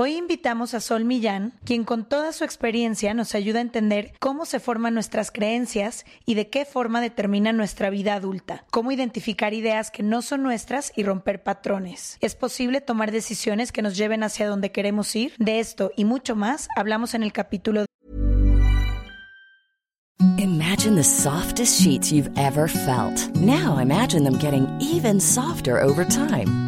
Hoy invitamos a Sol Millán, quien con toda su experiencia nos ayuda a entender cómo se forman nuestras creencias y de qué forma determina nuestra vida adulta, cómo identificar ideas que no son nuestras y romper patrones. ¿Es posible tomar decisiones que nos lleven hacia donde queremos ir? De esto y mucho más hablamos en el capítulo Imagine the softest sheets you've ever felt. Now imagine them getting even softer over time.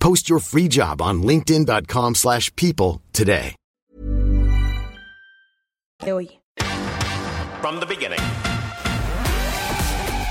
Post your free job on linkedin.com/people slash people today. From the beginning.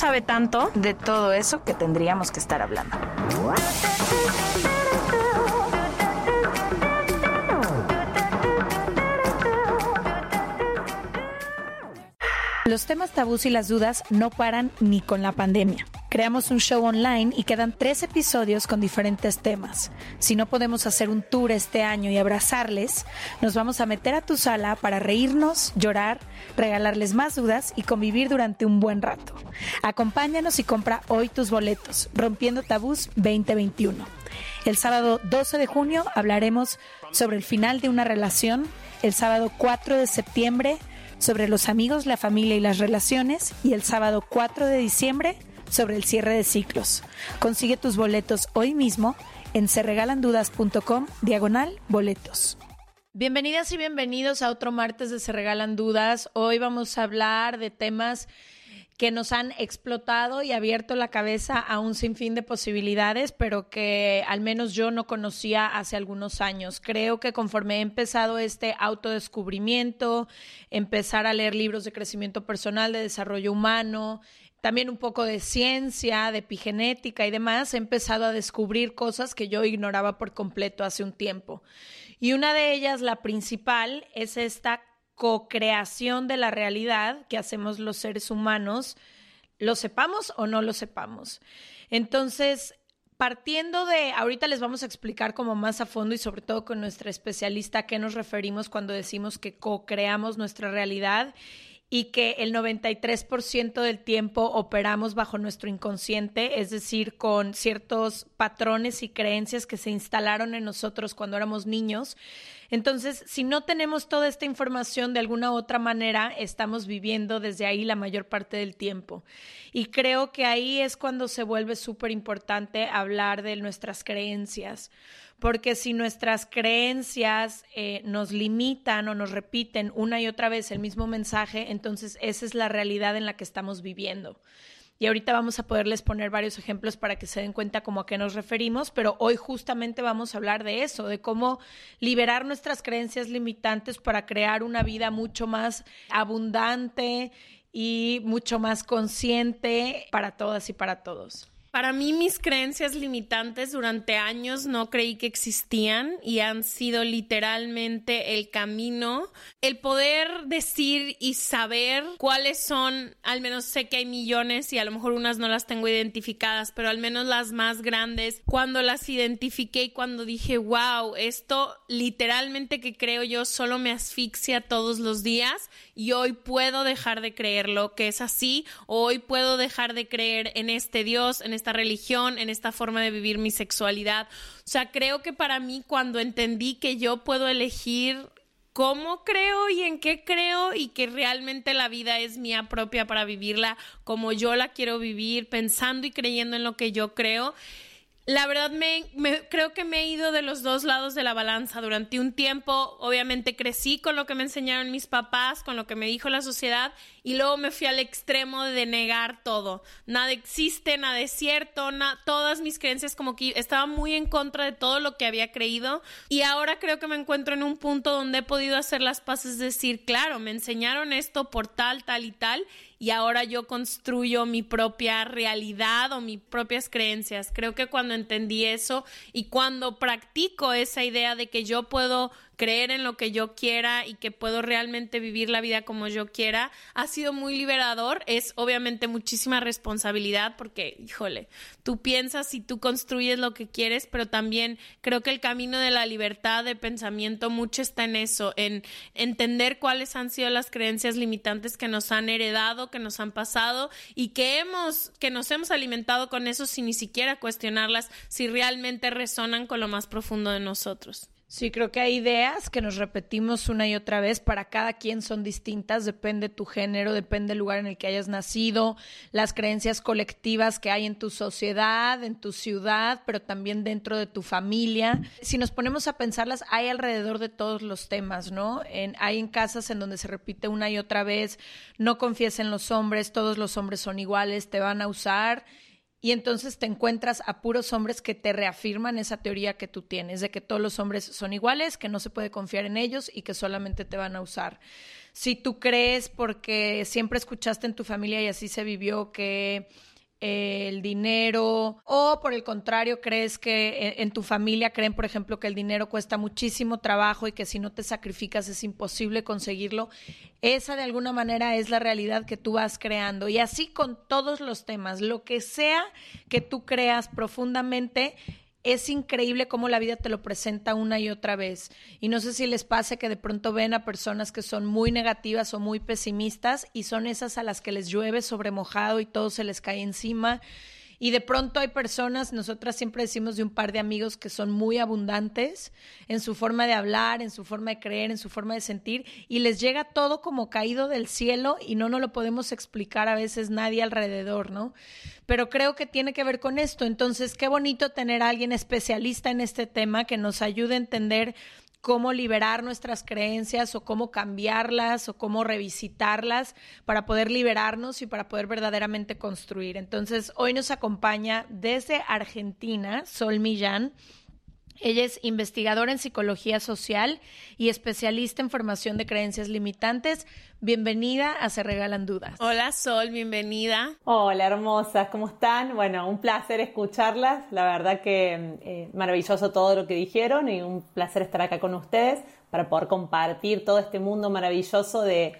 sabe tanto. de todo eso que tendríamos que estar hablando. Los temas tabús y las dudas no paran ni con la pandemia. Creamos un show online y quedan tres episodios con diferentes temas. Si no podemos hacer un tour este año y abrazarles, nos vamos a meter a tu sala para reírnos, llorar, regalarles más dudas y convivir durante un buen rato. Acompáñanos y compra hoy tus boletos, Rompiendo Tabús 2021. El sábado 12 de junio hablaremos sobre el final de una relación. El sábado 4 de septiembre sobre los amigos, la familia y las relaciones. Y el sábado 4 de diciembre sobre el cierre de ciclos. Consigue tus boletos hoy mismo en serregalandudas.com diagonal boletos. Bienvenidas y bienvenidos a otro martes de Se Regalan Dudas. Hoy vamos a hablar de temas que nos han explotado y abierto la cabeza a un sinfín de posibilidades, pero que al menos yo no conocía hace algunos años. Creo que conforme he empezado este autodescubrimiento, empezar a leer libros de crecimiento personal, de desarrollo humano, también un poco de ciencia, de epigenética y demás, he empezado a descubrir cosas que yo ignoraba por completo hace un tiempo. Y una de ellas, la principal, es esta co-creación de la realidad que hacemos los seres humanos, lo sepamos o no lo sepamos. Entonces, partiendo de, ahorita les vamos a explicar como más a fondo y sobre todo con nuestra especialista a qué nos referimos cuando decimos que co-creamos nuestra realidad y que el 93% del tiempo operamos bajo nuestro inconsciente, es decir, con ciertos patrones y creencias que se instalaron en nosotros cuando éramos niños. Entonces, si no tenemos toda esta información de alguna otra manera, estamos viviendo desde ahí la mayor parte del tiempo. Y creo que ahí es cuando se vuelve súper importante hablar de nuestras creencias porque si nuestras creencias eh, nos limitan o nos repiten una y otra vez el mismo mensaje, entonces esa es la realidad en la que estamos viviendo. Y ahorita vamos a poderles poner varios ejemplos para que se den cuenta como a qué nos referimos, pero hoy justamente vamos a hablar de eso, de cómo liberar nuestras creencias limitantes para crear una vida mucho más abundante y mucho más consciente para todas y para todos. Para mí mis creencias limitantes durante años no creí que existían y han sido literalmente el camino, el poder decir y saber cuáles son, al menos sé que hay millones y a lo mejor unas no las tengo identificadas, pero al menos las más grandes, cuando las identifiqué y cuando dije, wow, esto literalmente que creo yo solo me asfixia todos los días y hoy puedo dejar de creerlo, que es así, hoy puedo dejar de creer en este Dios, en esta religión, en esta forma de vivir mi sexualidad. O sea, creo que para mí cuando entendí que yo puedo elegir cómo creo y en qué creo y que realmente la vida es mía propia para vivirla como yo la quiero vivir, pensando y creyendo en lo que yo creo la verdad me, creo que me he ido de los dos lados de la balanza durante un tiempo. Obviamente crecí con lo que me enseñaron mis papás, con lo que me dijo la sociedad y luego me fui al extremo de negar todo. Nada existe, nada es cierto, todas mis creencias como que estaba muy en contra de todo lo que había creído y ahora creo que me encuentro en un punto donde he podido hacer las paces, decir, claro, me enseñaron esto por tal, tal y tal y ahora yo construyo mi propia realidad o mis propias creencias. Creo que cuando entendí eso y cuando practico esa idea de que yo puedo creer en lo que yo quiera y que puedo realmente vivir la vida como yo quiera, ha sido muy liberador. Es obviamente muchísima responsabilidad porque, híjole, tú piensas y tú construyes lo que quieres, pero también creo que el camino de la libertad de pensamiento mucho está en eso, en entender cuáles han sido las creencias limitantes que nos han heredado, que nos han pasado y que hemos, que nos hemos alimentado con eso sin ni siquiera cuestionarlas si realmente resonan con lo más profundo de nosotros. Sí, creo que hay ideas que nos repetimos una y otra vez. Para cada quien son distintas, depende tu género, depende el lugar en el que hayas nacido, las creencias colectivas que hay en tu sociedad, en tu ciudad, pero también dentro de tu familia. Si nos ponemos a pensarlas, hay alrededor de todos los temas, ¿no? En, hay en casas en donde se repite una y otra vez, no confíes en los hombres, todos los hombres son iguales, te van a usar y entonces te encuentras a puros hombres que te reafirman esa teoría que tú tienes, de que todos los hombres son iguales, que no se puede confiar en ellos y que solamente te van a usar. Si tú crees, porque siempre escuchaste en tu familia y así se vivió, que el dinero o por el contrario crees que en, tu familia creen por ejemplo que el dinero cuesta muchísimo trabajo y que si no te sacrificas es imposible conseguirlo esa de alguna manera es la realidad que tú vas creando. Y así con todos los temas lo que sea que tú creas profundamente es increíble cómo la vida te lo presenta una y otra vez. Y no sé si les pase que de pronto ven a personas que son muy negativas o muy pesimistas y son esas a las que les llueve sobre mojado y todo se les cae encima y de pronto hay personas, nosotras siempre decimos de un par de amigos que son muy abundantes en su forma de hablar, en su forma de creer, en su forma de sentir, y les llega todo como caído del cielo y no nos lo podemos explicar a veces nadie alrededor, ¿no? Pero creo que tiene que ver con esto. Entonces, qué bonito tener a alguien especialista en este tema que nos ayude a entender cómo liberar nuestras creencias o cómo cambiarlas o cómo revisitarlas para poder liberarnos y para poder verdaderamente construir. Entonces, hoy nos acompaña desde Argentina Sol Millán. Ella es investigadora en psicología social y especialista en formación de creencias limitantes. Bienvenida a Se Regalan Dudas. Hola Sol, bienvenida. Hola hermosas, ¿cómo están? Bueno, un placer escucharlas. La verdad que eh, maravilloso todo lo que dijeron y un placer estar acá con ustedes para poder compartir todo este mundo maravilloso de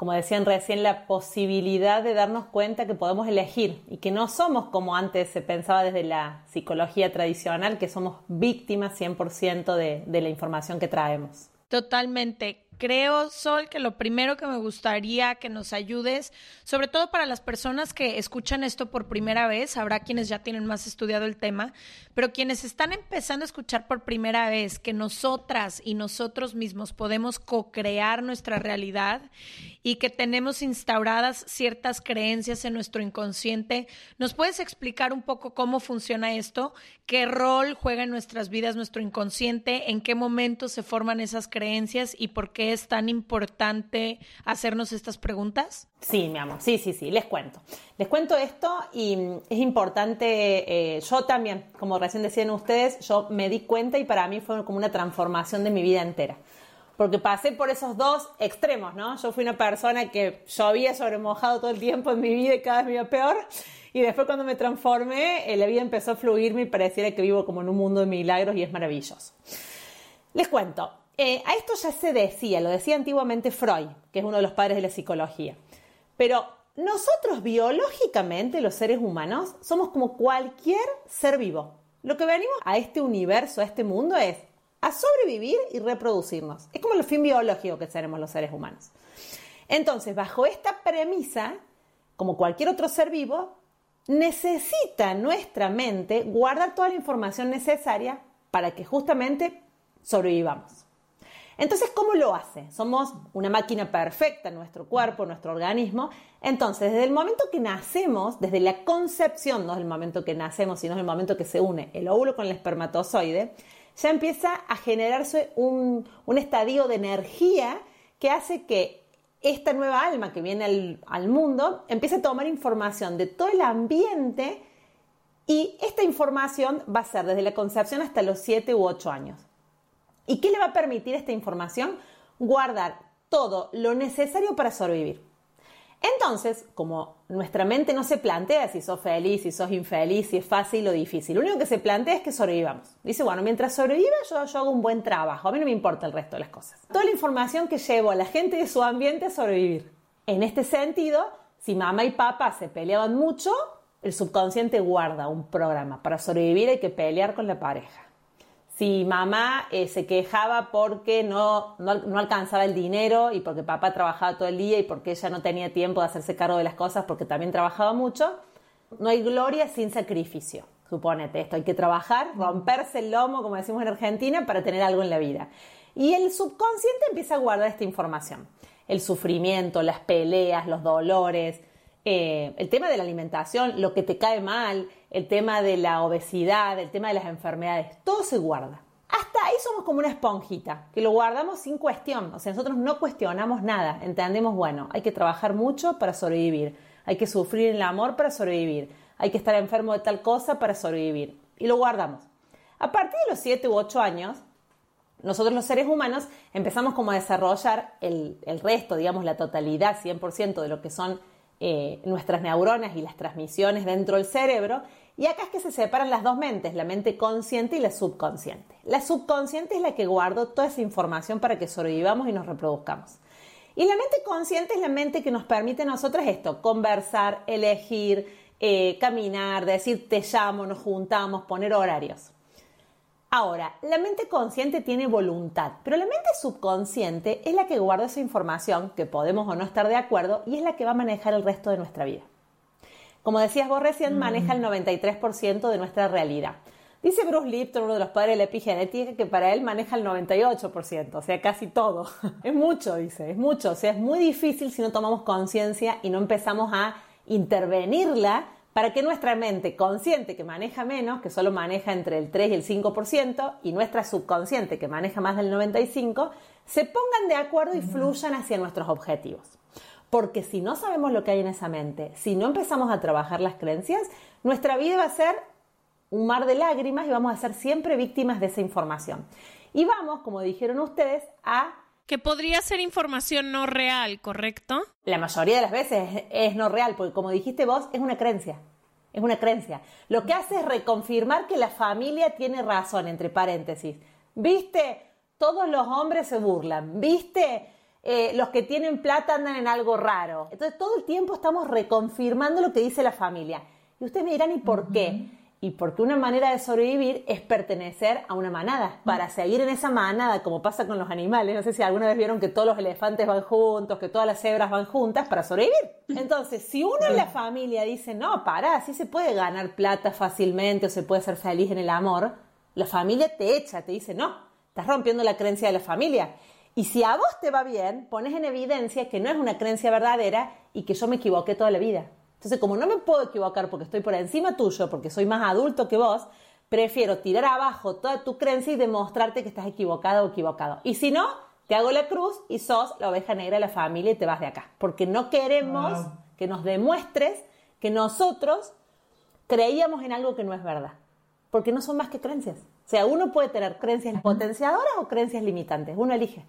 como decían recién, la posibilidad de darnos cuenta que podemos elegir y que no somos como antes se pensaba desde la psicología tradicional, que somos víctimas 100% de, de la información que traemos. Totalmente creo, Sol, que lo primero que me gustaría que nos ayudes, sobre todo para las personas que escuchan esto por primera vez, habrá quienes ya tienen más estudiado el tema, pero quienes están empezando a escuchar por primera vez que nosotras y nosotros mismos podemos co-crear nuestra realidad y que tenemos instauradas ciertas creencias en nuestro inconsciente, ¿nos puedes explicar un poco cómo funciona esto? ¿Qué rol juega en nuestras vidas nuestro inconsciente? ¿En qué momento se forman esas creencias y por es tan importante hacernos estas preguntas? Sí, mi amor, sí, sí, sí, les cuento. Les cuento esto y es importante, eh, yo también, como recién decían ustedes, yo me di cuenta y para mí fue como una transformación de mi vida entera. Porque pasé por esos dos extremos, ¿no? Yo fui una persona que llovía sobre mojado todo el tiempo en mi vida y cada vez me iba peor. Y después cuando me transformé, eh, la vida empezó a fluirme y pareciera que vivo como en un mundo de milagros y es maravilloso. Les cuento, eh, a esto ya se decía, lo decía antiguamente Freud, que es uno de los padres de la psicología. Pero nosotros biológicamente, los seres humanos, somos como cualquier ser vivo. Lo que venimos a este universo, a este mundo, es a sobrevivir y reproducirnos. Es como el fin biológico que tenemos los seres humanos. Entonces, bajo esta premisa, como cualquier otro ser vivo, necesita nuestra mente guardar toda la información necesaria para que justamente sobrevivamos. Entonces, ¿cómo lo hace? Somos una máquina perfecta, nuestro cuerpo, nuestro organismo. Entonces, desde el momento que nacemos, desde la concepción, no es el momento que nacemos, sino el momento que se une el óvulo con el espermatozoide, ya empieza a generarse un, estadio de energía que hace que esta nueva alma que viene al, al mundo empiece a tomar información de todo el ambiente y esta información va a ser desde la concepción hasta los 7 u 8 años. ¿Y qué le va a permitir esta información? Guardar todo lo necesario para sobrevivir. Entonces, como nuestra mente no se plantea si sos feliz, si sos infeliz, si es fácil o difícil, lo único que se plantea es que sobrevivamos. Dice, bueno, mientras sobreviva yo, yo hago un buen trabajo, a mí no me importa el resto de las cosas. Toda la información que llevo a la gente de su ambiente a sobrevivir. En este sentido, si mamá y papá se peleaban mucho, el subconsciente guarda un programa. Para sobrevivir hay que pelear con la pareja si mamá eh, se quejaba porque no, no, alcanzaba el dinero y porque papá trabajaba todo el día y porque ella no tenía tiempo de hacerse cargo de las cosas porque también trabajaba mucho, no hay gloria sin sacrificio. Supónete esto, hay que trabajar, romperse el lomo, como decimos en Argentina, para tener algo en la vida. Y el subconsciente empieza a guardar esta información. El sufrimiento, las peleas, los dolores, eh, el tema de la alimentación, lo que te cae mal, el tema de la obesidad, el tema de las enfermedades, todo se guarda. Hasta ahí somos como una esponjita, que lo guardamos sin cuestión. O sea, nosotros no cuestionamos nada. Entendemos, bueno, hay que trabajar mucho para sobrevivir. Hay que sufrir el amor para sobrevivir. Hay que estar enfermo de tal cosa para sobrevivir. Y lo guardamos. A partir de los 7 u 8 años, nosotros los seres humanos empezamos como a desarrollar el, el resto, digamos, la totalidad, 100% de lo que son eh, nuestras neuronas y las transmisiones dentro del cerebro. Y acá es que se separan las dos mentes, la mente consciente y la subconsciente. La subconsciente es la que guarda toda esa información para que sobrevivamos y nos reproduzcamos. Y la mente consciente es la mente que nos permite a nosotros esto, conversar, elegir, eh, caminar, decir te llamo, nos juntamos, poner horarios. Ahora, la mente consciente tiene voluntad, pero la mente subconsciente es la que guarda esa información, que podemos o no estar de acuerdo, y es la que va a manejar el resto de nuestra vida. Como decías vos recién, maneja el 93% de nuestra realidad. Dice Bruce Lipton, uno de los padres de la epigenética, que para él maneja el 98%, o sea, casi todo. es mucho, dice, es mucho. O sea, es muy difícil si no tomamos conciencia y no empezamos a intervenirla para que nuestra mente consciente que maneja menos, que solo maneja entre el 3 y el 5%, y nuestra subconsciente que maneja más del 95%, se pongan de acuerdo y fluyan hacia nuestros objetivos. Porque si no sabemos lo que hay en esa mente, si no empezamos a trabajar las creencias, nuestra vida va a ser un mar de lágrimas y vamos a ser siempre víctimas de esa información. Y vamos, como dijeron ustedes, a que podría ser información no real, ¿correcto? La mayoría de las veces es, no real, porque como dijiste vos, es una creencia. Es una creencia. Lo que hace es reconfirmar que la familia tiene razón, entre paréntesis. ¿Viste? Todos los hombres se burlan. ¿Viste? Eh, los que tienen plata andan en algo raro. Entonces todo el tiempo estamos reconfirmando lo que dice la familia. Y ustedes me dirán, ¿y por qué? Y porque una manera de sobrevivir es pertenecer a una manada, para seguir en esa manada, como pasa con los animales. No sé si alguna vez vieron que todos los elefantes van juntos, que todas las cebras van juntas para sobrevivir. Entonces, si uno en la familia dice, no, para, así se puede ganar plata fácilmente o se puede ser feliz en el amor, la familia te echa, te dice, no, estás rompiendo la creencia de la familia. Y si a vos te va bien, pones en evidencia que no es una creencia verdadera y que yo me equivoqué toda la vida. Entonces, como no me puedo equivocar porque estoy por encima tuyo, porque soy más adulto que vos, prefiero tirar abajo toda tu creencia y demostrarte que estás equivocado o equivocado. Y si no, te hago la cruz y sos la oveja negra de la familia y te vas de acá. Porque no queremos que nos demuestres que nosotros creíamos en algo que no es verdad. Porque no son más que creencias. O sea, uno puede tener creencias potenciadoras o creencias limitantes. Uno elige.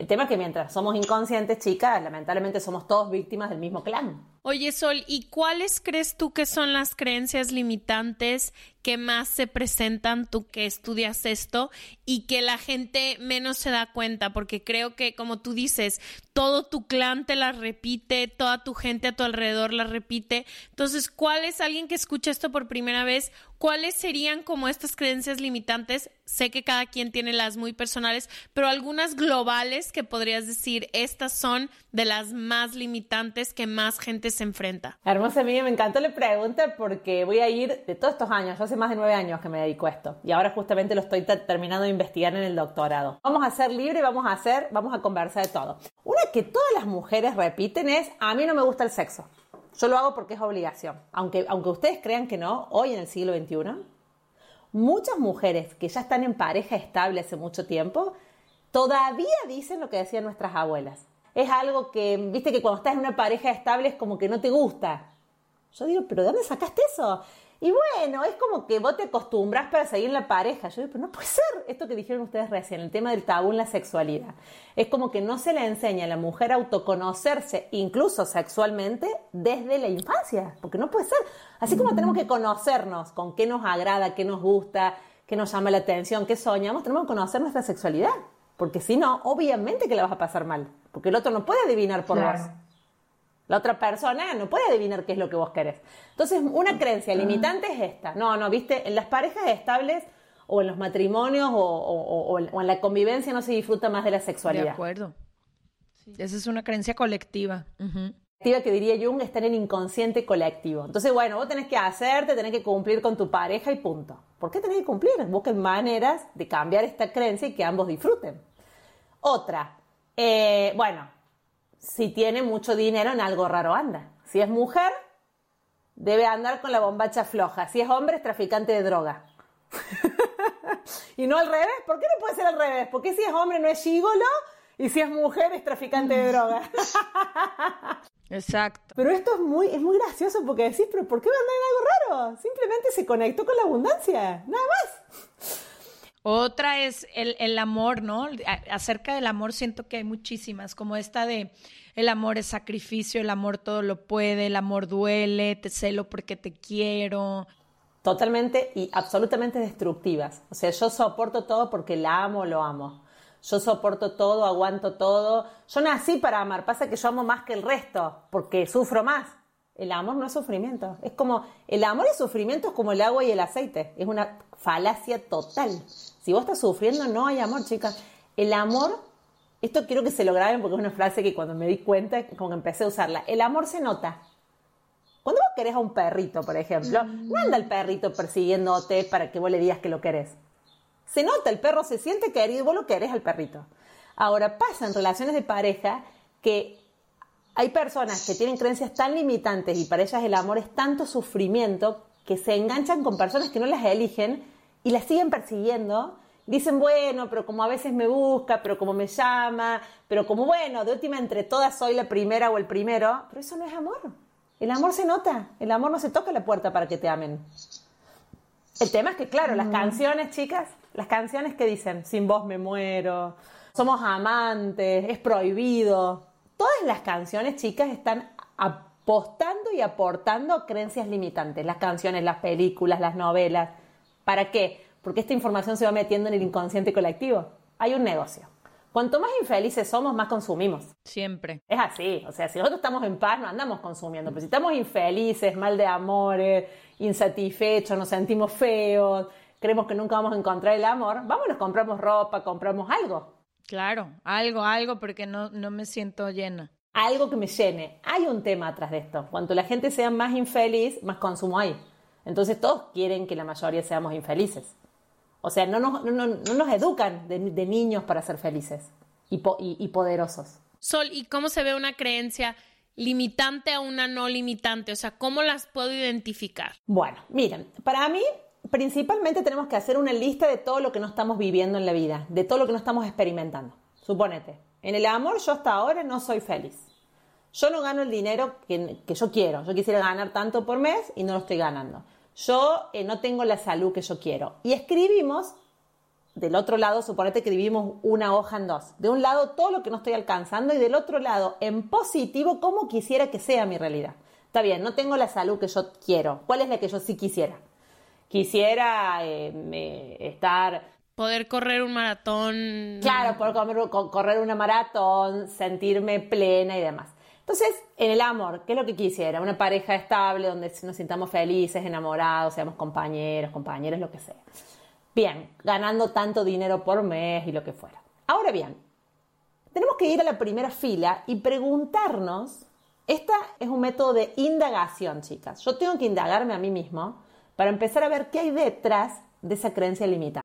El tema es que mientras somos inconscientes, chicas, lamentablemente somos todos víctimas del mismo clan. Oye, Sol, ¿y cuáles crees tú que son las creencias limitantes que más se presentan, tú que estudias esto, y que la gente menos se da cuenta, porque creo que, como tú dices, todo tu clan te la repite, toda tu gente a tu alrededor la repite. Entonces, ¿cuál es alguien que escucha esto por primera vez? ¿Cuáles serían como estas creencias limitantes? Sé que cada quien tiene las muy personales, pero algunas globales que podrías decir, estas son de las más limitantes que más gente se enfrenta. Hermosa mía, me encantó la pregunta porque voy a ir de todos estos años, hace más de nueve años que me dedico a esto y ahora justamente lo estoy terminando de investigar en el doctorado. Vamos a ser libre, vamos a hacer, vamos a conversar de todo. Una que todas las mujeres repiten es, a mí no me gusta el sexo. Yo lo hago porque es obligación. Aunque, aunque ustedes crean que no, hoy en el siglo XXI, muchas mujeres que ya están en pareja estable hace mucho tiempo, todavía dicen lo que decían nuestras abuelas. Es algo que, viste que cuando estás en una pareja estable es como que no te gusta. Yo digo, ¿pero de dónde sacaste eso? Y bueno, es como que vos te acostumbras para seguir en la pareja. Yo digo, pero no puede ser esto que dijeron ustedes recién, el tema del tabú en la sexualidad. Es como que no se le enseña a la mujer a autoconocerse, incluso sexualmente, desde la infancia, porque no puede ser. Así como tenemos que conocernos con qué nos agrada, qué nos gusta, qué nos llama la atención, qué soñamos, tenemos que conocer nuestra sexualidad. Porque si no, obviamente que la vas a pasar mal, porque el otro no puede adivinar por vos. La otra persona no puede adivinar qué es lo que vos querés. Entonces, una creencia limitante es esta. No, no, viste, en las parejas estables o en los matrimonios o, en la convivencia no se disfruta más de la sexualidad. De acuerdo. Esa es una creencia colectiva. Colectiva que diría Jung está en el inconsciente colectivo. Entonces, bueno, vos tenés que hacerte, tenés que cumplir con tu pareja y punto. ¿Por qué tenés que cumplir? Busquen maneras de cambiar esta creencia y que ambos disfruten. Otra, eh, bueno, si tiene mucho dinero en algo raro anda. Si es mujer, debe andar con la bombacha floja. Si es hombre, es traficante de droga. y no al revés. ¿Por qué no puede ser al revés? Porque si es hombre no es gigolo y si es mujer es traficante de droga. Exacto. Pero esto es muy, es muy gracioso porque decís, pero ¿por qué va a andar en algo raro? Simplemente se conectó con la abundancia, nada más. Otra es el, amor, ¿no? Acerca del amor siento que hay muchísimas, como esta de el amor es sacrificio, el amor todo lo puede, el amor duele, te celo porque te quiero. Totalmente y absolutamente destructivas. O sea, yo soporto todo porque la amo, lo amo. Yo soporto todo, aguanto todo. Yo nací para amar, pasa que yo amo más que el resto, porque sufro más. El amor no es sufrimiento. Es como, el amor y sufrimiento es como el agua y el aceite. Es una falacia total. Si vos estás sufriendo, no hay amor, chicas. El amor, esto quiero que se lo graben porque es una frase que cuando me di cuenta, como que empecé a usarla. El amor se nota. Cuando vos querés a un perrito, por ejemplo, no anda el perrito persiguiéndote para que vos le digas que lo querés. Se nota, el perro se siente querido y vos lo querés al perrito. Ahora pasa en relaciones de pareja que hay personas que tienen creencias tan limitantes y para ellas el amor es tanto sufrimiento que se enganchan con personas que no las eligen y la siguen persiguiendo. Dicen, bueno, pero como a veces me busca, pero como me llama, pero como bueno, de última entre todas soy la primera o el primero, pero eso no es amor. El amor se nota, el amor no se toca la puerta para que te amen. El tema es que, claro, las mm. canciones, chicas, las canciones que dicen, sin vos me muero, somos amantes, es prohibido. Todas las canciones, chicas, están apostando y aportando creencias limitantes. Las canciones, las películas, las novelas. ¿Para qué? Porque esta información se va metiendo en el inconsciente colectivo. Hay un negocio. Cuanto más infelices somos, más consumimos. Siempre. Es así. O sea, si nosotros estamos en paz, no andamos consumiendo. Pero si estamos infelices, mal de amores, insatisfechos, nos sentimos feos, creemos que nunca vamos a encontrar el amor, vamos, nos compramos ropa, compramos algo. Claro, algo, algo, porque no, no me siento llena. Algo que me llene. Hay un tema atrás de esto. Cuanto la gente sea más infeliz, más consumo hay. Entonces todos quieren que la mayoría seamos infelices. O sea, no nos, no, nos educan de, niños para ser felices y, y, poderosos. Sol, ¿y cómo se ve una creencia limitante a una no limitante? O sea, ¿cómo las puedo identificar? Bueno, miren, para mí principalmente tenemos que hacer una lista de todo lo que no estamos viviendo en la vida, de todo lo que no estamos experimentando. Suponete, en el amor yo hasta ahora no soy feliz. Yo no gano el dinero que, yo quiero. Yo quisiera ganar tanto por mes y no lo estoy ganando. Yo eh, no tengo la salud que yo quiero. Y escribimos, del otro lado, suponete que dividimos una hoja en dos. De un lado todo lo que no estoy alcanzando y del otro lado, en positivo, cómo quisiera que sea mi realidad. Está bien, no tengo la salud que yo quiero. ¿Cuál es la que yo sí quisiera? quisiera eh, estar poder correr un maratón. Claro, poder correr una maratón, sentirme plena y demás. Entonces, en el amor, ¿qué es lo que quisiera? Una pareja estable donde nos sintamos felices, enamorados, seamos compañeros, compañeras, lo que sea. Bien, ganando tanto dinero por mes y lo que fuera. Ahora bien, tenemos que ir a la primera fila y preguntarnos, esta es un método de indagación, chicas. Yo tengo que indagarme a mí mismo para empezar a ver qué hay detrás de esa creencia limitada.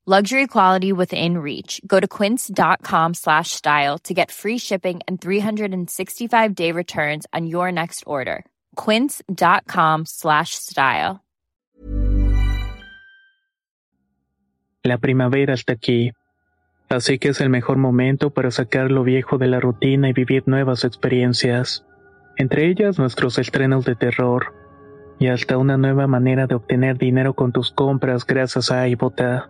Luxury quality within reach. Go to quince.com slash style to get free shipping and 365 day returns on your next order. Quince.com slash style. La primavera está aquí. Así que es el mejor momento para sacar lo viejo de la rutina y vivir nuevas experiencias. Entre ellas nuestros estrenos de terror. Y hasta una nueva manera de obtener dinero con tus compras gracias a iBota.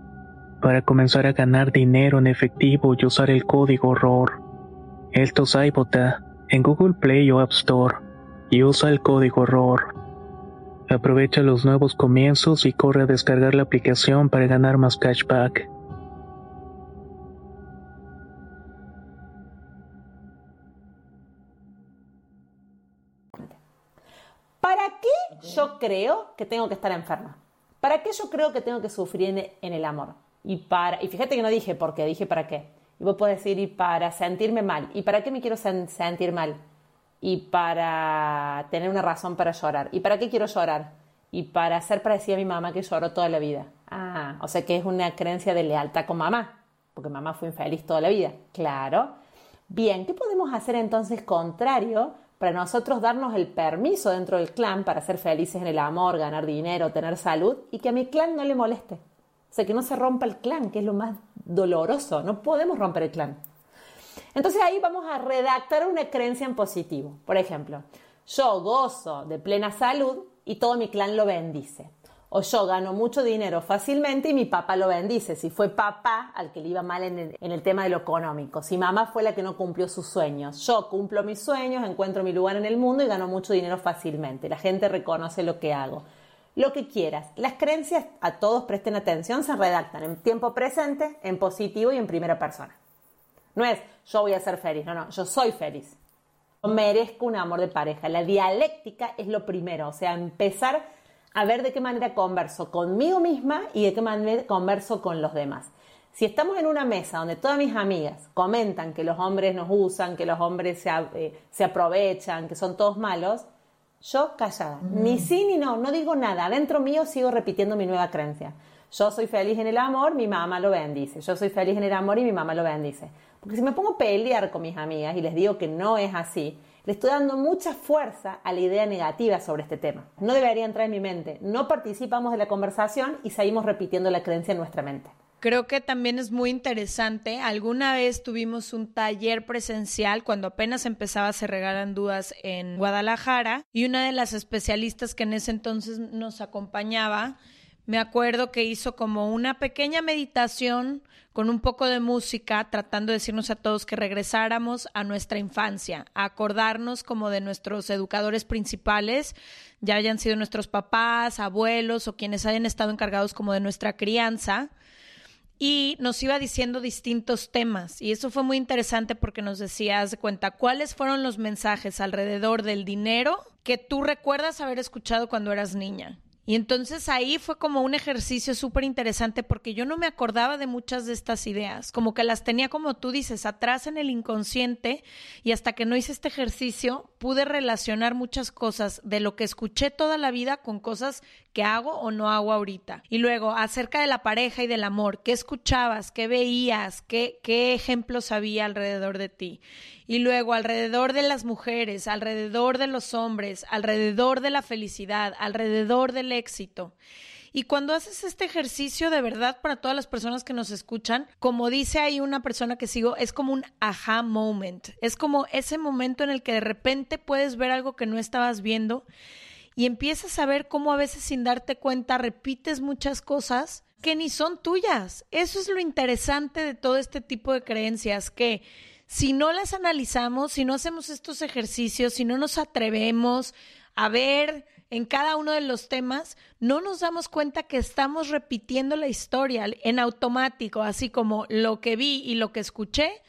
para comenzar a ganar dinero en efectivo y usar el código ROR. Esto es iBota en Google Play o App Store y usa el código ROR. Aprovecha los nuevos comienzos y corre a descargar la aplicación para ganar más cashback. ¿Para qué yo creo que tengo que estar enferma? ¿Para qué yo creo que tengo que sufrir en el amor? Y, para, y fíjate que no dije por qué, dije para qué. Y vos podés decir, y para sentirme mal. ¿Y para qué me quiero sentir mal? Y para tener una razón para llorar. ¿Y para qué quiero llorar? Y para ser parecida a mi mamá que lloró toda la vida. Ah, o sea que es una creencia de lealtad con mamá, porque mamá fue infeliz toda la vida. Claro. Bien, ¿qué podemos hacer entonces contrario para nosotros darnos el permiso dentro del clan para ser felices en el amor, ganar dinero, tener salud y que a mi clan no le moleste? O sea, que no se rompa el clan, que es lo más doloroso. No podemos romper el clan. Entonces ahí vamos a redactar una creencia en positivo. Por ejemplo, yo gozo de plena salud y todo mi clan lo bendice. O yo gano mucho dinero fácilmente y mi papá lo bendice. Si fue papá al que le iba mal en el, en el, tema de lo económico. Si mamá fue la que no cumplió sus sueños. Yo cumplo mis sueños, encuentro mi lugar en el mundo y gano mucho dinero fácilmente. La gente reconoce lo que hago lo que quieras. Las creencias, a todos presten atención, se redactan en tiempo presente, en positivo y en primera persona. No es yo voy a ser feliz, no, no, yo soy feliz. Yo merezco un amor de pareja. La dialéctica es lo primero, o sea, empezar a ver de qué manera converso conmigo misma y de qué manera converso con los demás. Si estamos en una mesa donde todas mis amigas comentan que los hombres nos usan, que los hombres se, eh, se aprovechan, que son todos malos, yo callada, ni sí ni no, no digo nada. Adentro mío sigo repitiendo mi nueva creencia. Yo soy feliz en el amor, mi mamá lo bendice. Yo soy feliz en el amor y mi mamá lo bendice. Porque si me pongo a pelear con mis amigas y les digo que no es así, le estoy dando mucha fuerza a la idea negativa sobre este tema. No debería entrar en mi mente. No participamos de la conversación y seguimos repitiendo la creencia en nuestra mente. Creo que también es muy interesante. Alguna vez tuvimos un taller presencial cuando apenas empezaba Se Regalan Dudas en Guadalajara y una de las especialistas que en ese entonces nos acompañaba me acuerdo que hizo como una pequeña meditación con un poco de música, tratando de decirnos a todos que regresáramos a nuestra infancia, a acordarnos como de nuestros educadores principales, ya hayan sido nuestros papás, abuelos o quienes hayan estado encargados como de nuestra crianza. Y nos iba diciendo distintos temas. Y eso fue muy interesante porque nos decía, de cuenta, cuáles fueron los mensajes alrededor del dinero que tú recuerdas haber escuchado cuando eras niña y entonces ahí fue como un ejercicio súper interesante porque yo no me acordaba de muchas de estas ideas, como que las tenía como tú dices, atrás en el inconsciente y hasta que no hice este ejercicio pude relacionar muchas cosas de lo que escuché toda la vida con cosas que hago o no hago ahorita. Y luego acerca de la pareja y del amor, ¿qué escuchabas? ¿Qué veías? ¿Qué, qué ejemplos había alrededor de ti? y luego alrededor de las mujeres, alrededor de los hombres, alrededor de la felicidad, alrededor del éxito. Y cuando haces este ejercicio de verdad para todas las personas que nos escuchan, como dice ahí una persona que sigo, es como un aha moment. Es como ese momento en el que de repente puedes ver algo que no estabas viendo y empiezas a ver cómo a veces sin darte cuenta repites muchas cosas que ni son tuyas. Eso es lo interesante de todo este tipo de creencias que si no las analizamos, si no hacemos estos ejercicios, si no nos atrevemos a ver en cada uno de los temas, no nos damos cuenta que estamos repitiendo la historia en automático, así como lo que vi y lo que escuché,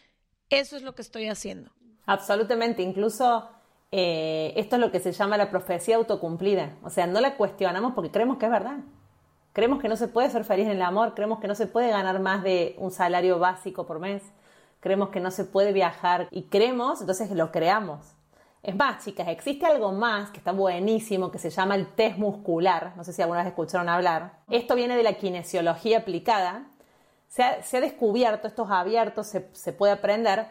eso es lo que estoy haciendo. Absolutamente, incluso eh, esto es lo que se llama la profecía autocumplida, o sea, no la cuestionamos porque creemos que es verdad. Creemos que no se puede ser feliz en el amor, creemos que no se puede ganar más de un salario básico por mes creemos que no se puede viajar y creemos, entonces lo creamos. Es más, chicas, existe algo más que está buenísimo que se llama el test muscular. No sé si alguna vez escucharon hablar. Esto viene de la kinesiología aplicada. Se ha, descubierto, estos abiertos, se, se puede aprender,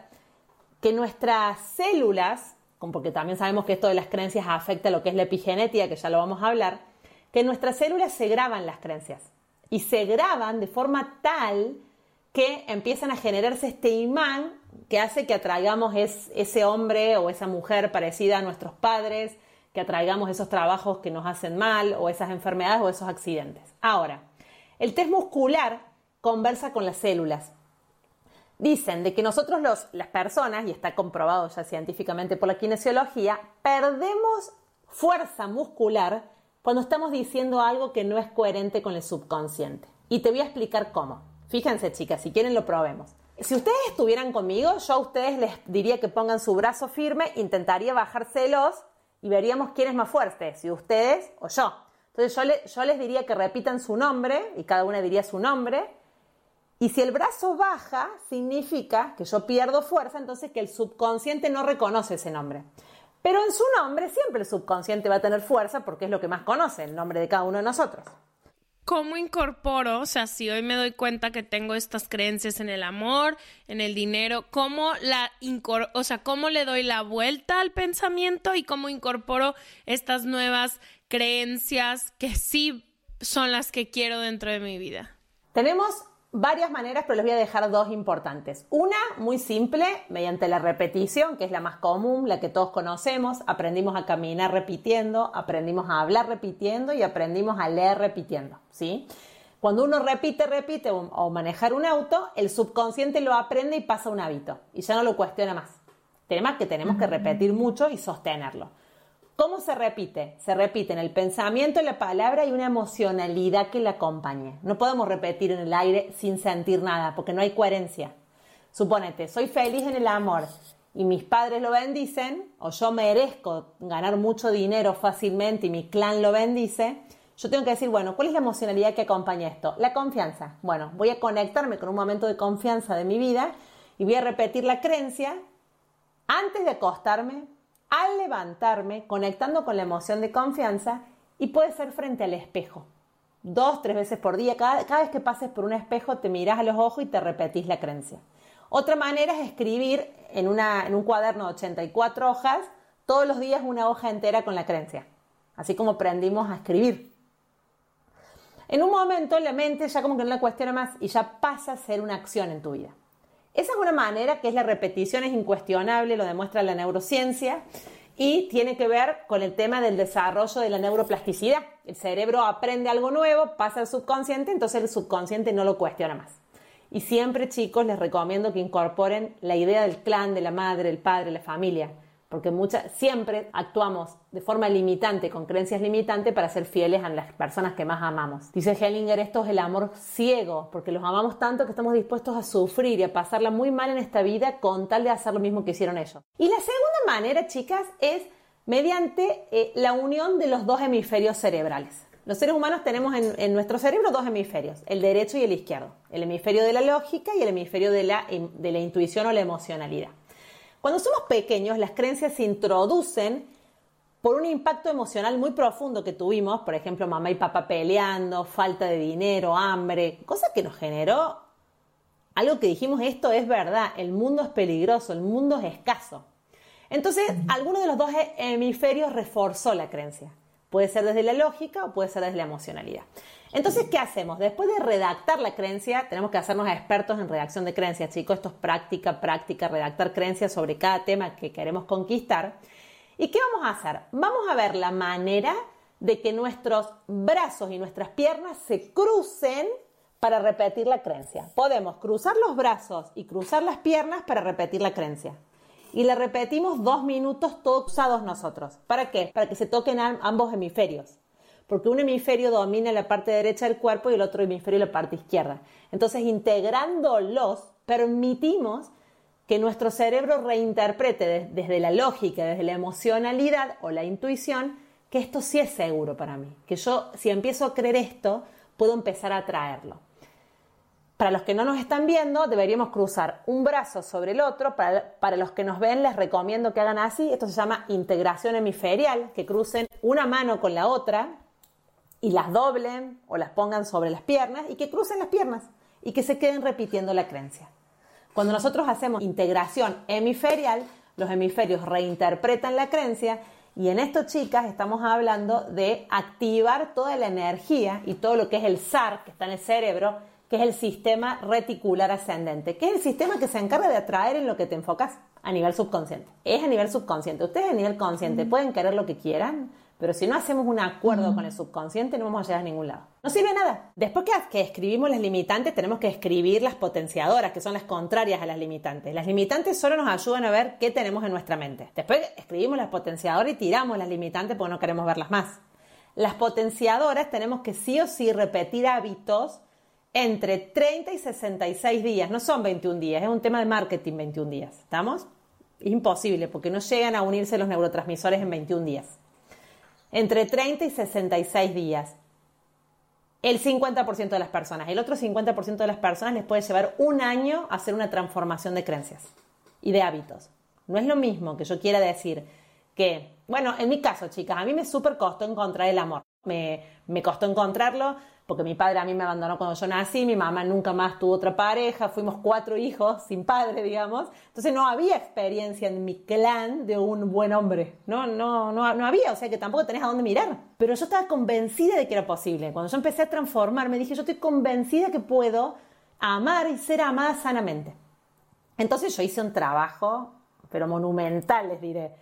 que nuestras células, porque también sabemos que esto de las creencias afecta a lo que es la epigenética, que ya lo vamos a hablar, que nuestras células se graban las creencias. Y se graban de forma tal que empiezan a generarse este imán que hace que atraigamos ese hombre o esa mujer parecida a nuestros padres, que atraigamos esos trabajos que nos hacen mal o esas enfermedades o esos accidentes. Ahora, el test muscular conversa con las células. Dicen de que nosotros los, las personas, y está comprobado ya científicamente por la kinesiología, perdemos fuerza muscular cuando estamos diciendo algo que no es coherente con el subconsciente. Y te voy a explicar cómo. Fíjense, chicas, si quieren lo probemos. Si ustedes estuvieran conmigo, yo a ustedes les diría que pongan su brazo firme, intentaría bajárselos y veríamos quién es más fuerte, si ustedes o yo. Entonces yo, yo les diría que repitan su nombre y cada una diría su nombre. Y si el brazo baja, significa que yo pierdo fuerza, entonces que el subconsciente no reconoce ese nombre. Pero en su nombre siempre el subconsciente va a tener fuerza porque es lo que más conoce, el nombre de cada uno de nosotros. ¿Cómo incorporo? O sea, si hoy me doy cuenta que tengo estas creencias en el amor, en el dinero, ¿cómo la o sea, cómo le doy la vuelta al pensamiento y cómo incorporo estas nuevas creencias que sí son las que quiero dentro de mi vida? Tenemos varias maneras, pero les voy a dejar dos importantes. Una, muy simple, mediante la repetición, que es la más común, la que todos conocemos. Aprendimos a caminar repitiendo, aprendimos a hablar repitiendo y aprendimos a leer repitiendo, ¿sí? Cuando uno repite, repite o, manejar un auto, el subconsciente lo aprende y pasa un hábito y ya no lo cuestiona más. Tema que tenemos que repetir mucho y sostenerlo. ¿Cómo se repite? Se repite en el pensamiento, en la palabra y una emocionalidad que la acompañe. No podemos repetir en el aire sin sentir nada, porque no hay coherencia. Supónete, soy feliz en el amor y mis padres lo bendicen, o yo merezco ganar mucho dinero fácilmente y mi clan lo bendice, yo tengo que decir, bueno, ¿cuál es la emocionalidad que acompaña esto? La confianza. Bueno, voy a conectarme con un momento de confianza de mi vida y voy a repetir la creencia antes de acostarme, al levantarme, conectando con la emoción de confianza y puede ser frente al espejo. dos, tres veces por día. Cada, vez que pases por un espejo te miras a los ojos y te repetís la creencia. Otra manera es escribir en, en un cuaderno de 84 hojas todos los días una hoja entera con la creencia. Así como aprendimos a escribir. En un momento la mente ya como que no la cuestiona más y ya pasa a ser una acción en tu vida. Esa es una manera que es la repetición, es incuestionable, lo demuestra la neurociencia y tiene que ver con el tema del desarrollo de la neuroplasticidad. El cerebro aprende algo nuevo, pasa al subconsciente, entonces el subconsciente no lo cuestiona más. Y siempre chicos les recomiendo que incorporen la idea del clan, de la madre, el padre, la familia porque siempre actuamos de forma limitante, con creencias limitantes, para ser fieles a las personas que más amamos. Dice Hellinger, esto es el amor ciego, porque los amamos tanto que estamos dispuestos a sufrir y a pasarla muy mal en esta vida con tal de hacer lo mismo que hicieron ellos. Y la segunda manera, chicas, es mediante eh, la unión de los dos hemisferios cerebrales. Los seres humanos tenemos en, en, nuestro cerebro dos hemisferios, el derecho y el izquierdo, el hemisferio de la lógica y el hemisferio de la, de la intuición o la emocionalidad. Cuando somos pequeños, las creencias se introducen por un impacto emocional muy profundo que tuvimos, por ejemplo, mamá y papá peleando, falta de dinero, hambre, cosa que nos generó algo que dijimos, esto es verdad, el mundo es peligroso, el mundo es escaso. Entonces, alguno de los dos hemisferios reforzó la creencia. Puede ser desde la lógica o puede ser desde la emocionalidad. Entonces, ¿qué hacemos? Después de redactar la creencia, tenemos que hacernos expertos en redacción de creencias, chicos. Esto es práctica, práctica, redactar creencias sobre cada tema que queremos conquistar. ¿Y qué vamos a hacer? Vamos a ver la manera de que nuestros brazos y nuestras piernas se crucen para repetir la creencia. Podemos cruzar los brazos y cruzar las piernas para repetir la creencia. Y la repetimos dos minutos todos usados nosotros. ¿Para qué? Para que se toquen ambos hemisferios porque un hemisferio domina la parte derecha del cuerpo y el otro hemisferio la parte izquierda. Entonces, integrándolos, permitimos que nuestro cerebro reinterprete desde la lógica, desde la emocionalidad o la intuición, que esto sí es seguro para mí, que yo si empiezo a creer esto, puedo empezar a traerlo. Para los que no nos están viendo, deberíamos cruzar un brazo sobre el otro. Para, para, los que nos ven, les recomiendo que hagan así. Esto se llama integración hemisferial, que crucen una mano con la otra, y las doblen o las pongan sobre las piernas y que crucen las piernas y que se queden repitiendo la creencia. Cuando nosotros hacemos integración hemisferial, los hemisferios reinterpretan la creencia y en esto, chicas, estamos hablando de activar toda la energía y todo lo que es el SAR, que está en el cerebro, que es el sistema reticular ascendente, que es el sistema que se encarga de atraer en lo que te enfocas a nivel subconsciente. Es a nivel subconsciente. Ustedes a nivel consciente pueden querer lo que quieran, pero si no hacemos un acuerdo con el subconsciente, no vamos a llegar a ningún lado. No sirve nada. Después que, escribimos las limitantes, tenemos que escribir las potenciadoras, que son las contrarias a las limitantes. Las limitantes solo nos ayudan a ver qué tenemos en nuestra mente. Después escribimos las potenciadoras y tiramos las limitantes porque no queremos verlas más. Las potenciadoras tenemos que sí o sí repetir hábitos entre 30 y 66 días. No son 21 días, es un tema de marketing 21 días. ¿Estamos? Es imposible porque no llegan a unirse los neurotransmisores en 21 días entre 30 y 66 días. El 50% de las personas. El otro 50% de las personas les puede llevar un año hacer una transformación de creencias y de hábitos. No es lo mismo que yo quiera decir que, bueno, en mi caso, chicas, a mí me súper costó encontrar el amor. Me, costó encontrarlo porque mi padre a mí me abandonó cuando yo nací, mi mamá nunca más tuvo otra pareja, fuimos cuatro hijos sin padre, digamos. Entonces no había experiencia en mi clan de un buen hombre. No, no, no, no había, o sea que tampoco tenés a dónde mirar. Pero yo estaba convencida de que era posible. Cuando yo empecé a transformarme, dije, yo estoy convencida que puedo amar y ser amada sanamente. Entonces yo hice un trabajo, pero monumental, les diré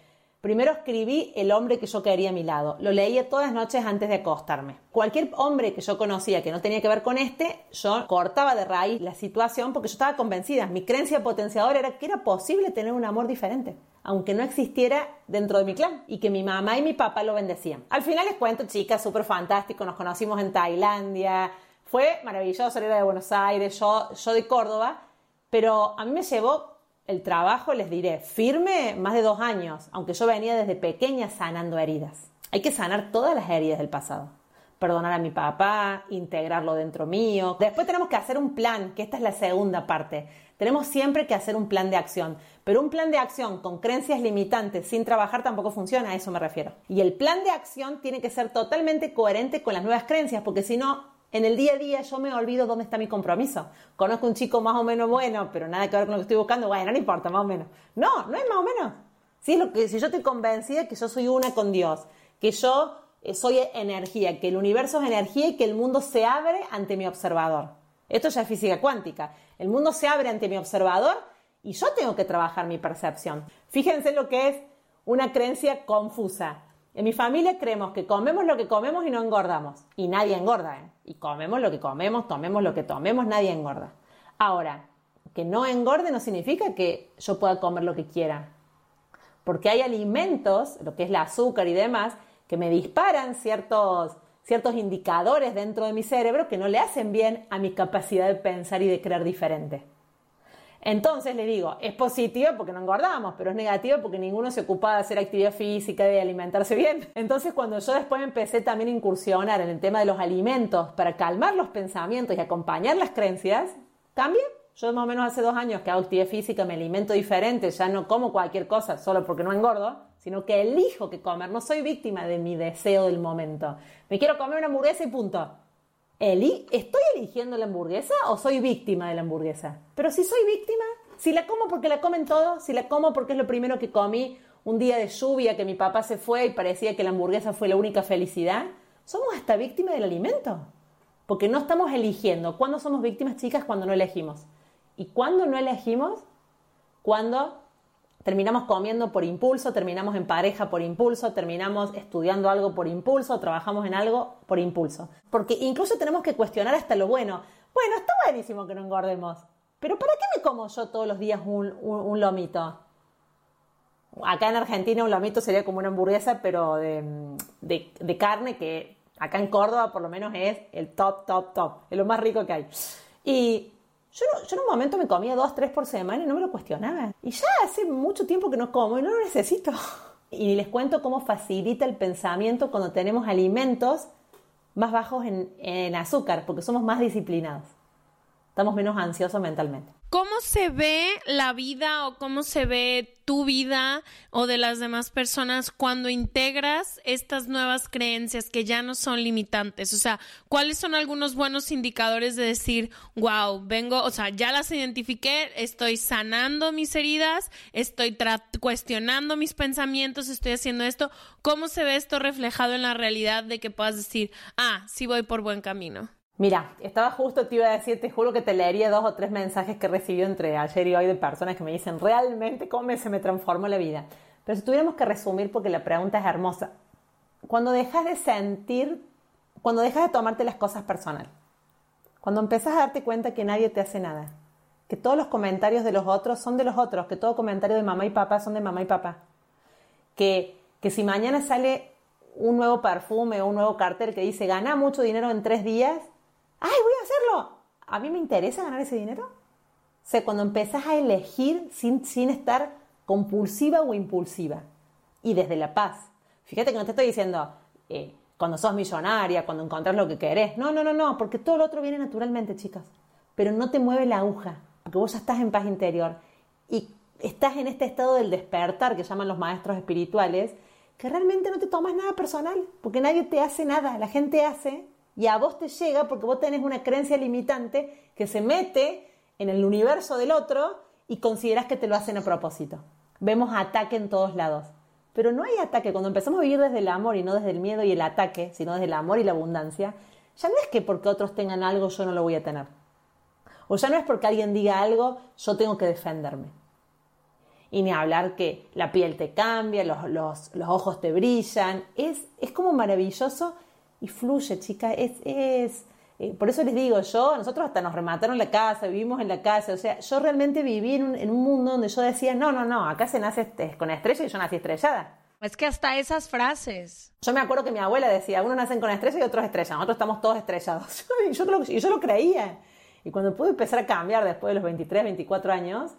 Primero escribí El hombre que yo quería a mi lado. Lo leía todas las noches antes de acostarme. Cualquier hombre que yo conocía que no tenía que ver con este, yo cortaba de raíz la situación porque yo estaba convencida. Mi creencia potenciadora era que era posible tener un amor diferente, aunque no existiera dentro de mi clan y que mi mamá y mi papá lo bendecían. Al final les cuento, chicas, súper fantástico. Nos conocimos en Tailandia. Fue maravilloso, era de Buenos Aires, yo, yo de Córdoba, pero a mí me llevó el trabajo, les diré, firme más de dos años, aunque yo venía desde pequeña sanando heridas. Hay que sanar todas las heridas del pasado. Perdonar a mi papá, integrarlo dentro mío. Después tenemos que hacer un plan, que esta es la segunda parte. Tenemos siempre que hacer un plan de acción, pero un plan de acción con creencias limitantes sin trabajar tampoco funciona, a eso me refiero. Y el plan de acción tiene que ser totalmente coherente con las nuevas creencias, porque si no, En el día a día yo me olvido dónde está mi compromiso. Conozco un chico más o menos bueno, pero nada que ver con lo que estoy buscando. Bueno, no importa, más o menos. No, no es más o menos. Si, es lo que, si yo estoy convencida que yo soy una con Dios, que yo eh, soy energía, que el universo es energía y que el mundo se abre ante mi observador. Esto ya es física cuántica. El mundo se abre ante mi observador y yo tengo que trabajar mi percepción. Fíjense lo que es una creencia confusa. En mi familia creemos que comemos lo que comemos y no engordamos. Y nadie engorda. ¿eh? Y comemos lo que comemos, tomemos lo que tomemos, nadie engorda. Ahora, que no engorde no significa que yo pueda comer lo que quiera. Porque hay alimentos, lo que es el azúcar y demás, que me disparan ciertos, ciertos indicadores dentro de mi cerebro que no le hacen bien a mi capacidad de pensar y de creer diferente. Entonces le digo, es positivo porque no engordamos, pero es negativo porque ninguno se ocupa de hacer actividad física, de alimentarse bien. Entonces cuando yo después empecé también a incursionar en el tema de los alimentos para calmar los pensamientos y acompañar las creencias, cambié. Yo más o menos hace dos años que hago actividad física, me alimento diferente, ya no como cualquier cosa solo porque no engordo, sino que elijo que comer. No soy víctima de mi deseo del momento. Me quiero comer una hamburguesa y punto. ¿Estoy eligiendo la hamburguesa o soy víctima de la hamburguesa? Pero si soy víctima, si la como porque la comen todos, si la como porque es lo primero que comí un día de lluvia que mi papá se fue y parecía que la hamburguesa fue la única felicidad, somos hasta víctimas del alimento. Porque no estamos eligiendo. ¿Cuándo somos víctimas, chicas? Cuando no elegimos. ¿Y cuándo no elegimos? Cuando terminamos comiendo por impulso, terminamos en pareja por impulso, terminamos estudiando algo por impulso, trabajamos en algo por impulso. Porque incluso tenemos que cuestionar hasta lo bueno. Bueno, está buenísimo que no engordemos, pero ¿para qué me como yo todos los días un, lomito? Acá en Argentina un lomito sería como una hamburguesa, pero de, de carne que acá en Córdoba por lo menos es el top, top, top, es lo más rico que hay. Y yo, en un momento me comía dos, tres por semana y no me lo cuestionaba. Y ya hace mucho tiempo que no como y no lo necesito. Y les cuento cómo facilita el pensamiento cuando tenemos alimentos más bajos en, en azúcar, porque somos más disciplinados. Estamos menos ansiosos mentalmente. ¿Cómo se ve la vida o cómo se ve tu vida o de las demás personas cuando integras estas nuevas creencias que ya no son limitantes? O sea, ¿cuáles son algunos buenos indicadores de decir, wow, vengo, o sea, ya las identifiqué, estoy sanando mis heridas, estoy cuestionando mis pensamientos, estoy haciendo esto? ¿Cómo se ve esto reflejado en la realidad de que puedas decir, ah, sí voy por buen camino? Mira, estaba justo, te iba a decir, te juro que te leería dos o tres mensajes que he recibido entre ayer y hoy de personas que me dicen realmente cómo se me transformó la vida. Pero si tuviéramos que resumir, porque la pregunta es hermosa, cuando dejas de sentir, cuando dejas de tomarte las cosas personal, cuando empezás a darte cuenta que nadie te hace nada, que todos los comentarios de los otros son de los otros, que todo comentario de mamá y papá son de mamá y papá, que, que si mañana sale un nuevo perfume o un nuevo cartel que dice gana mucho dinero en tres días, ¡ay, voy a hacerlo! ¿A mí me interesa ganar ese dinero? O sea, cuando empezás a elegir sin, sin estar compulsiva o impulsiva. Y desde la paz. Fíjate que no te estoy diciendo eh, cuando sos millonaria, cuando encontrás lo que querés. No, no, no, no, porque todo lo otro viene naturalmente, chicas. Pero no te mueve la aguja, porque vos ya estás en paz interior. Y estás en este estado del despertar que llaman los maestros espirituales, que realmente no te tomas nada personal, porque nadie te hace nada, la gente hace y a vos te llega porque vos tenés una creencia limitante que se mete en el universo del otro y consideras que te lo hacen a propósito. Vemos ataque en todos lados. Pero no hay ataque. Cuando empezamos a vivir desde el amor y no desde el miedo y el ataque, sino desde el amor y la abundancia, ya no es que porque otros tengan algo yo no lo voy a tener. O ya no es porque alguien diga algo yo tengo que defenderme. Y ni hablar que la piel te cambia, los, los, los ojos te brillan. Es, es como maravilloso y fluye, chica, es, es eh, por eso les digo, yo, nosotros hasta nos remataron la casa, vivimos en la casa, o sea, yo realmente viví en un, en un mundo donde yo decía, no, no, no, acá se nace este, con estrella y yo nací estrellada. Es que hasta esas frases. Yo me acuerdo que mi abuela decía, unos nacen con estrella y otros estrellas, nosotros estamos todos estrellados. y, yo lo, y yo lo creía. Y cuando pude empezar a cambiar después de los 23, 24 años,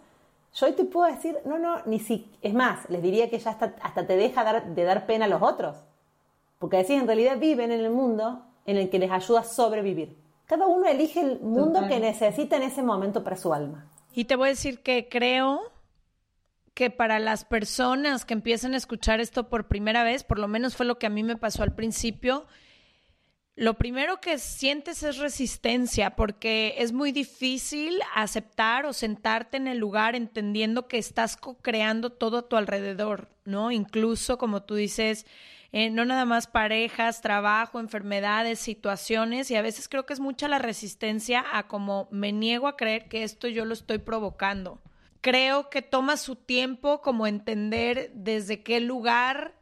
yo hoy te puedo decir, no, no, ni si, es más, les diría que ya hasta, hasta te deja dar, de dar pena a los otros. Porque decís, en realidad viven en el mundo en el que les ayuda a sobrevivir. Cada uno elige el mundo que necesita en ese momento para su alma. Y te voy a decir que creo que para las personas que empiezan a escuchar esto por primera vez, por lo menos fue lo que a mí me pasó al principio, lo primero que sientes es resistencia porque es muy difícil aceptar o sentarte en el lugar entendiendo que estás creando todo a tu alrededor, ¿no? Incluso como tú dices, eh, no nada más parejas, trabajo, enfermedades, situaciones y a veces creo que es mucha la resistencia a como me niego a creer que esto yo lo estoy provocando. Creo que toma su tiempo como entender desde qué lugar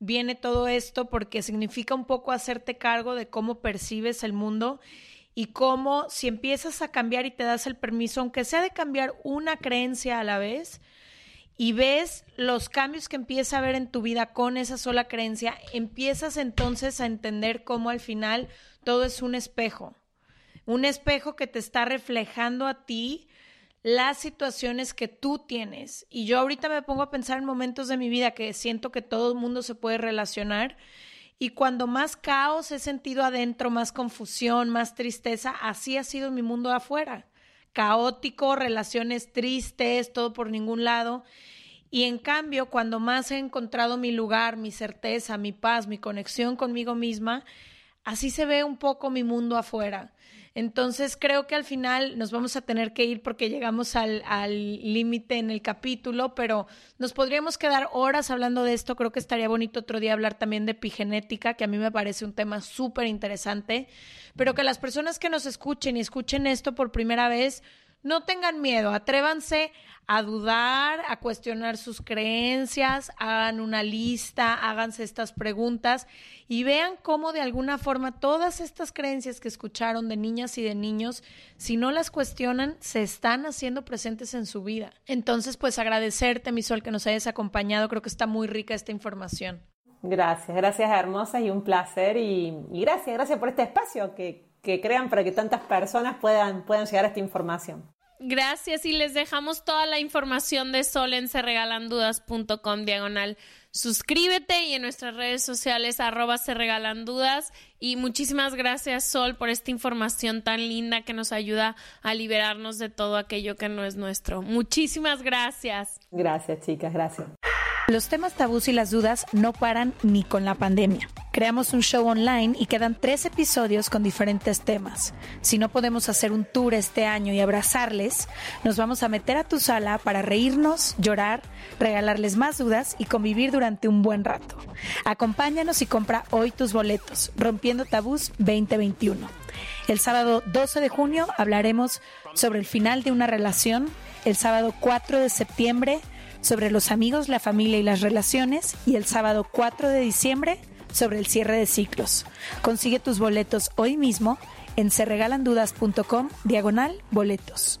viene todo esto porque significa un poco hacerte cargo de cómo percibes el mundo y cómo si empiezas a cambiar y te das el permiso, aunque sea de cambiar una creencia a la vez, y ves los cambios que empieza a ver en tu vida con esa sola creencia, empiezas entonces a entender cómo al final todo es un espejo, un espejo que te está reflejando a ti las situaciones que tú tienes. Y yo ahorita me pongo a pensar en momentos de mi vida que siento que todo el mundo se puede relacionar. Y cuando más caos he sentido adentro, más confusión, más tristeza, así ha sido mi mundo afuera. Caótico, relaciones tristes, todo por ningún lado. Y en cambio, cuando más he encontrado mi lugar, mi certeza, mi paz, mi conexión conmigo misma, así se ve un poco mi mundo afuera. Entonces creo que al final nos vamos a tener que ir porque llegamos al límite en el capítulo, pero nos podríamos quedar horas hablando de esto. Creo que estaría bonito otro día hablar también de epigenética, que a mí me parece un tema súper interesante, pero que las personas que nos escuchen y escuchen esto por primera vez, no tengan miedo, atrévanse a dudar, a cuestionar sus creencias, hagan una lista, háganse estas preguntas y vean cómo de alguna forma todas estas creencias que escucharon de niñas y de niños, si no las cuestionan, se están haciendo presentes en su vida. Entonces, pues agradecerte, mi sol, que nos hayas acompañado. Creo que está muy rica esta información. Gracias, gracias hermosa y un placer y, gracias, gracias por este espacio que, que crean para que tantas personas puedan, puedan llegar a esta información. Gracias y les dejamos toda la información de Sol en serregalandudas.com diagonal. Suscríbete y en nuestras redes sociales arroba se regalan dudas. Y muchísimas gracias Sol por esta información tan linda que nos ayuda a liberarnos de todo aquello que no es nuestro. Muchísimas gracias. Gracias chicas, gracias. Los temas tabús y las dudas no paran ni con la pandemia. Creamos un show online y quedan tres episodios con diferentes temas. Si no podemos hacer un tour este año y abrazarles, nos vamos a meter a tu sala para reírnos, llorar, regalarles más dudas y convivir durante un buen rato. Acompáñanos y compra hoy tus boletos, Rompiendo Tabús 2021. El sábado 12 de junio hablaremos sobre el final de una relación. El sábado 4 de septiembre sobre los amigos, la familia y las relaciones y el sábado 4 de diciembre sobre el cierre de ciclos. Consigue tus boletos hoy mismo en serregalandudas.com diagonal boletos.